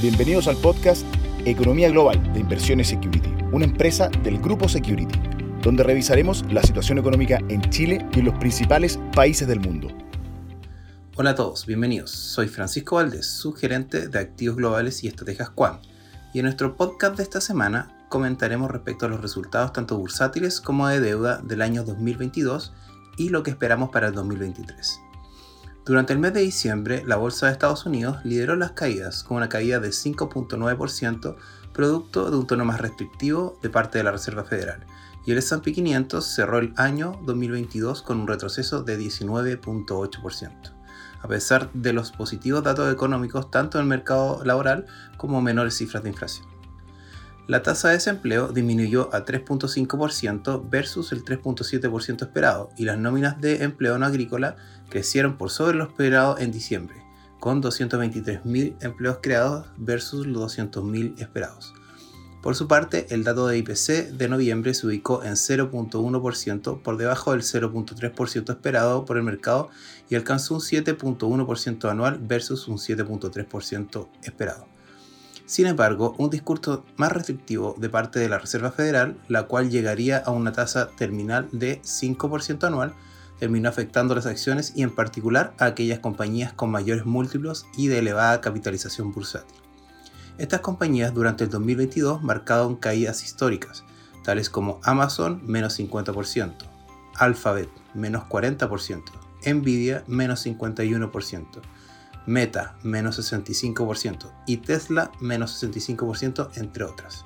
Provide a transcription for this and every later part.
Bienvenidos al podcast Economía Global de Inversiones Security, una empresa del Grupo Security, donde revisaremos la situación económica en Chile y en los principales países del mundo. Hola a todos, bienvenidos. Soy Francisco Valdés, subgerente de Activos Globales y Estrategias Quant. Y en nuestro podcast de esta semana comentaremos respecto a los resultados tanto bursátiles como de deuda del año 2022 y lo que esperamos para el 2023. Durante el mes de diciembre, la bolsa de Estados Unidos lideró las caídas con una caída de 5.9%, producto de un tono más restrictivo de parte de la Reserva Federal, y el S&P 500 cerró el año 2022 con un retroceso de 19.8%, a pesar de los positivos datos económicos tanto en el mercado laboral como menores cifras de inflación. La tasa de desempleo disminuyó a 3.5% versus el 3.7% esperado y las nóminas de empleo no agrícola crecieron por sobre lo esperado en diciembre, con 223.000 empleos creados versus los 200.000 esperados. Por su parte, el dato de IPC de noviembre se ubicó en 0.1% por debajo del 0.3% esperado por el mercado y alcanzó un 7.1% anual versus un 7.3% esperado. Sin embargo, un discurso más restrictivo de parte de la Reserva Federal, la cual llegaría a una tasa terminal de 5% anual, terminó afectando las acciones y en particular a aquellas compañías con mayores múltiplos y de elevada capitalización bursátil. Estas compañías durante el 2022 marcaron caídas históricas, tales como Amazon menos 50%, Alphabet menos 40%, Nvidia menos 51%, Meta menos 65% y Tesla menos 65% entre otras.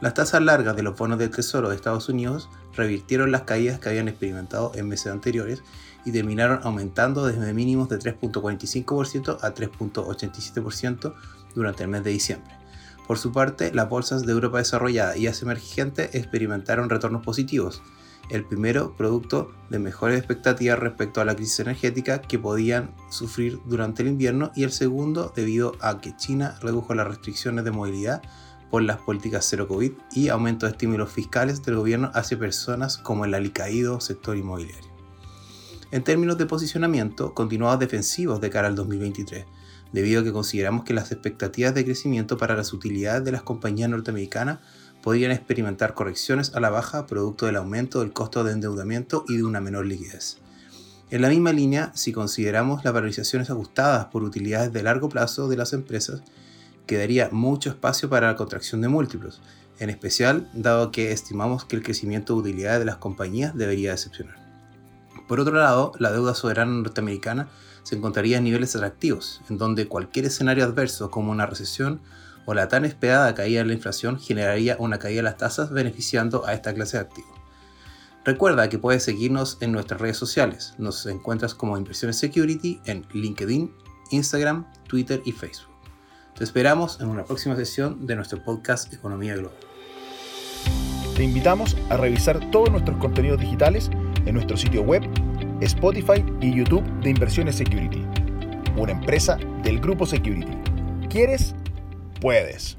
Las tasas largas de los bonos del Tesoro de Estados Unidos revirtieron las caídas que habían experimentado en meses anteriores y terminaron aumentando desde mínimos de 3.45% a 3.87% durante el mes de diciembre. Por su parte, las bolsas de Europa desarrollada y Asia emergente experimentaron retornos positivos, el primero producto de mejores expectativas respecto a la crisis energética que podían sufrir durante el invierno y el segundo debido a que China redujo las restricciones de movilidad por las políticas cero COVID y aumento de estímulos fiscales del gobierno hacia personas como el alicaído sector inmobiliario. En términos de posicionamiento, continuamos defensivos de cara al 2023, debido a que consideramos que las expectativas de crecimiento para las utilidades de las compañías norteamericanas podrían experimentar correcciones a la baja producto del aumento del costo de endeudamiento y de una menor liquidez. En la misma línea, si consideramos las valorizaciones ajustadas por utilidades de largo plazo de las empresas, quedaría mucho espacio para la contracción de múltiplos, en especial dado que estimamos que el crecimiento de utilidades de las compañías debería decepcionar. Por otro lado, la deuda soberana norteamericana se encontraría en niveles atractivos, en donde cualquier escenario adverso como una recesión o la tan esperada caída en la inflación generaría una caída de las tasas beneficiando a esta clase de activos. Recuerda que puedes seguirnos en nuestras redes sociales. Nos encuentras como Inversiones Security en LinkedIn, Instagram, Twitter y Facebook. Te esperamos en una próxima sesión de nuestro podcast Economía Global. Te invitamos a revisar todos nuestros contenidos digitales en nuestro sitio web, Spotify y YouTube de Inversiones Security, una empresa del Grupo Security. ¿Quieres? Puedes.